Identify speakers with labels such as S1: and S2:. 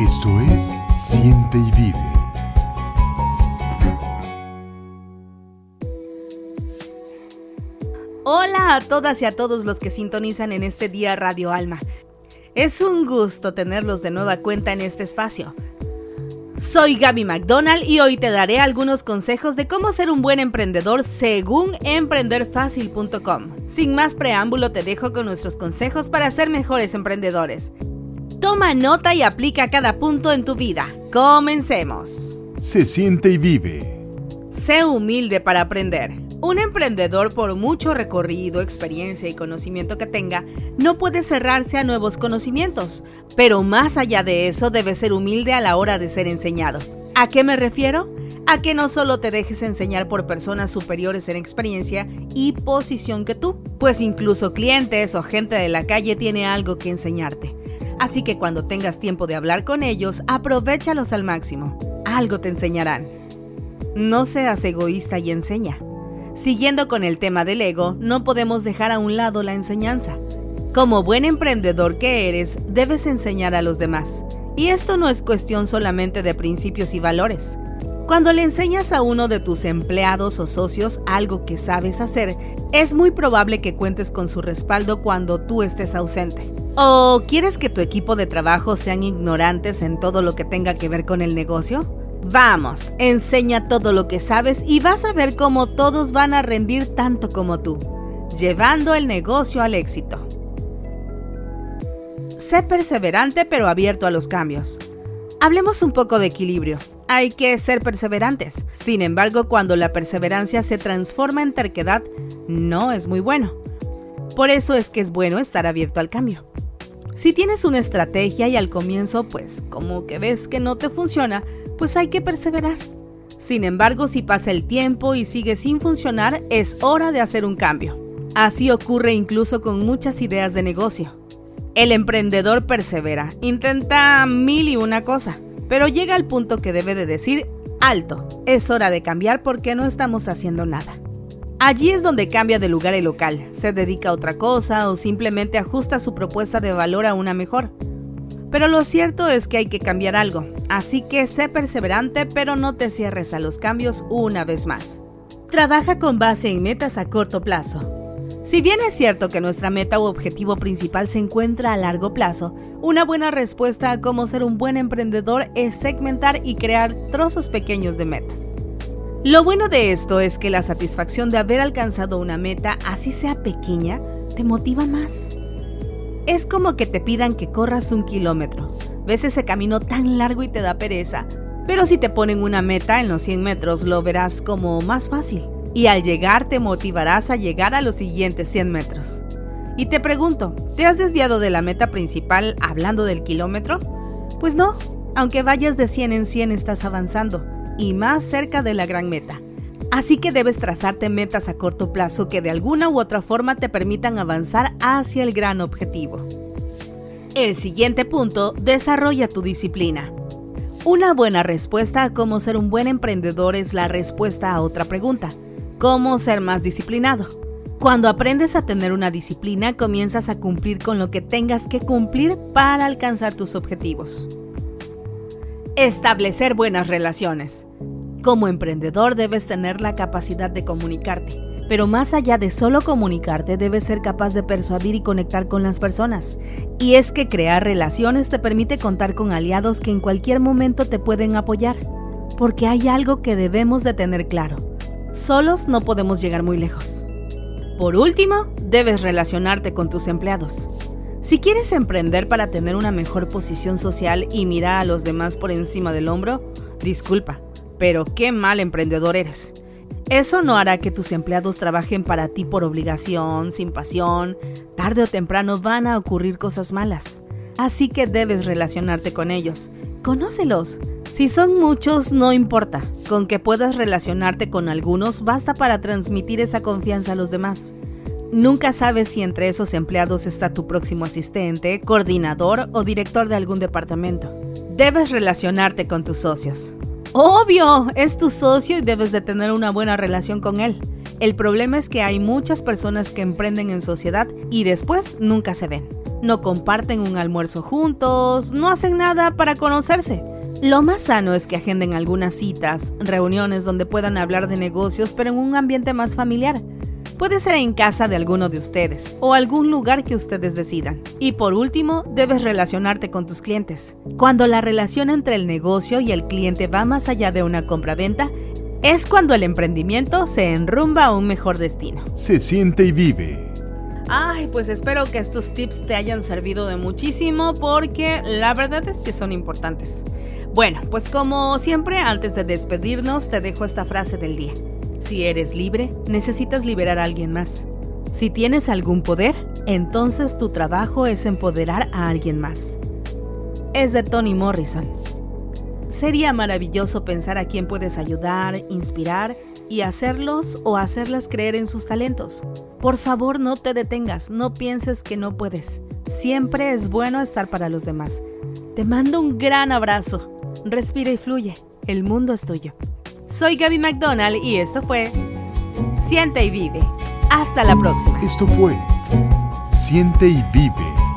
S1: Esto es Siente y Vive.
S2: Hola a todas y a todos los que sintonizan en este día Radio Alma. Es un gusto tenerlos de nueva cuenta en este espacio. Soy Gaby McDonald y hoy te daré algunos consejos de cómo ser un buen emprendedor según emprenderfacil.com. Sin más preámbulo te dejo con nuestros consejos para ser mejores emprendedores. Toma nota y aplica cada punto en tu vida. Comencemos.
S1: Se siente y vive.
S2: Sé humilde para aprender. Un emprendedor, por mucho recorrido, experiencia y conocimiento que tenga, no puede cerrarse a nuevos conocimientos, pero más allá de eso debe ser humilde a la hora de ser enseñado. ¿A qué me refiero? A que no solo te dejes enseñar por personas superiores en experiencia y posición que tú, pues incluso clientes o gente de la calle tiene algo que enseñarte. Así que cuando tengas tiempo de hablar con ellos, aprovechalos al máximo. Algo te enseñarán. No seas egoísta y enseña. Siguiendo con el tema del ego, no podemos dejar a un lado la enseñanza. Como buen emprendedor que eres, debes enseñar a los demás. Y esto no es cuestión solamente de principios y valores. Cuando le enseñas a uno de tus empleados o socios algo que sabes hacer, es muy probable que cuentes con su respaldo cuando tú estés ausente. ¿O quieres que tu equipo de trabajo sean ignorantes en todo lo que tenga que ver con el negocio? Vamos, enseña todo lo que sabes y vas a ver cómo todos van a rendir tanto como tú, llevando el negocio al éxito. Sé perseverante pero abierto a los cambios. Hablemos un poco de equilibrio. Hay que ser perseverantes. Sin embargo, cuando la perseverancia se transforma en terquedad, no es muy bueno. Por eso es que es bueno estar abierto al cambio. Si tienes una estrategia y al comienzo, pues como que ves que no te funciona, pues hay que perseverar. Sin embargo, si pasa el tiempo y sigue sin funcionar, es hora de hacer un cambio. Así ocurre incluso con muchas ideas de negocio. El emprendedor persevera, intenta mil y una cosa, pero llega al punto que debe de decir, alto, es hora de cambiar porque no estamos haciendo nada. Allí es donde cambia de lugar el local, se dedica a otra cosa o simplemente ajusta su propuesta de valor a una mejor. Pero lo cierto es que hay que cambiar algo, así que sé perseverante pero no te cierres a los cambios una vez más. Trabaja con base en metas a corto plazo. Si bien es cierto que nuestra meta u objetivo principal se encuentra a largo plazo, una buena respuesta a cómo ser un buen emprendedor es segmentar y crear trozos pequeños de metas. Lo bueno de esto es que la satisfacción de haber alcanzado una meta, así sea pequeña, te motiva más. Es como que te pidan que corras un kilómetro. Ves ese camino tan largo y te da pereza. Pero si te ponen una meta en los 100 metros, lo verás como más fácil. Y al llegar te motivarás a llegar a los siguientes 100 metros. Y te pregunto, ¿te has desviado de la meta principal hablando del kilómetro? Pues no, aunque vayas de 100 en 100 estás avanzando y más cerca de la gran meta. Así que debes trazarte metas a corto plazo que de alguna u otra forma te permitan avanzar hacia el gran objetivo. El siguiente punto, desarrolla tu disciplina. Una buena respuesta a cómo ser un buen emprendedor es la respuesta a otra pregunta, ¿cómo ser más disciplinado? Cuando aprendes a tener una disciplina, comienzas a cumplir con lo que tengas que cumplir para alcanzar tus objetivos. Establecer buenas relaciones. Como emprendedor debes tener la capacidad de comunicarte, pero más allá de solo comunicarte debes ser capaz de persuadir y conectar con las personas. Y es que crear relaciones te permite contar con aliados que en cualquier momento te pueden apoyar, porque hay algo que debemos de tener claro. Solos no podemos llegar muy lejos. Por último, debes relacionarte con tus empleados. Si quieres emprender para tener una mejor posición social y mirar a los demás por encima del hombro, disculpa, pero qué mal emprendedor eres. Eso no hará que tus empleados trabajen para ti por obligación, sin pasión. Tarde o temprano van a ocurrir cosas malas. Así que debes relacionarte con ellos. Conócelos. Si son muchos, no importa. Con que puedas relacionarte con algunos basta para transmitir esa confianza a los demás. Nunca sabes si entre esos empleados está tu próximo asistente, coordinador o director de algún departamento. Debes relacionarte con tus socios. Obvio, es tu socio y debes de tener una buena relación con él. El problema es que hay muchas personas que emprenden en sociedad y después nunca se ven. No comparten un almuerzo juntos, no hacen nada para conocerse. Lo más sano es que agenden algunas citas, reuniones donde puedan hablar de negocios, pero en un ambiente más familiar. Puede ser en casa de alguno de ustedes o algún lugar que ustedes decidan. Y por último, debes relacionarte con tus clientes. Cuando la relación entre el negocio y el cliente va más allá de una compra-venta, es cuando el emprendimiento se enrumba a un mejor destino.
S1: Se siente y vive.
S2: Ay, pues espero que estos tips te hayan servido de muchísimo porque la verdad es que son importantes. Bueno, pues como siempre, antes de despedirnos, te dejo esta frase del día. Si eres libre, necesitas liberar a alguien más. Si tienes algún poder, entonces tu trabajo es empoderar a alguien más. Es de Toni Morrison. Sería maravilloso pensar a quién puedes ayudar, inspirar y hacerlos o hacerlas creer en sus talentos. Por favor, no te detengas, no pienses que no puedes. Siempre es bueno estar para los demás. Te mando un gran abrazo. Respira y fluye. El mundo es tuyo. Soy Gaby McDonald y esto fue Siente y vive. Hasta la próxima.
S1: Esto fue Siente y vive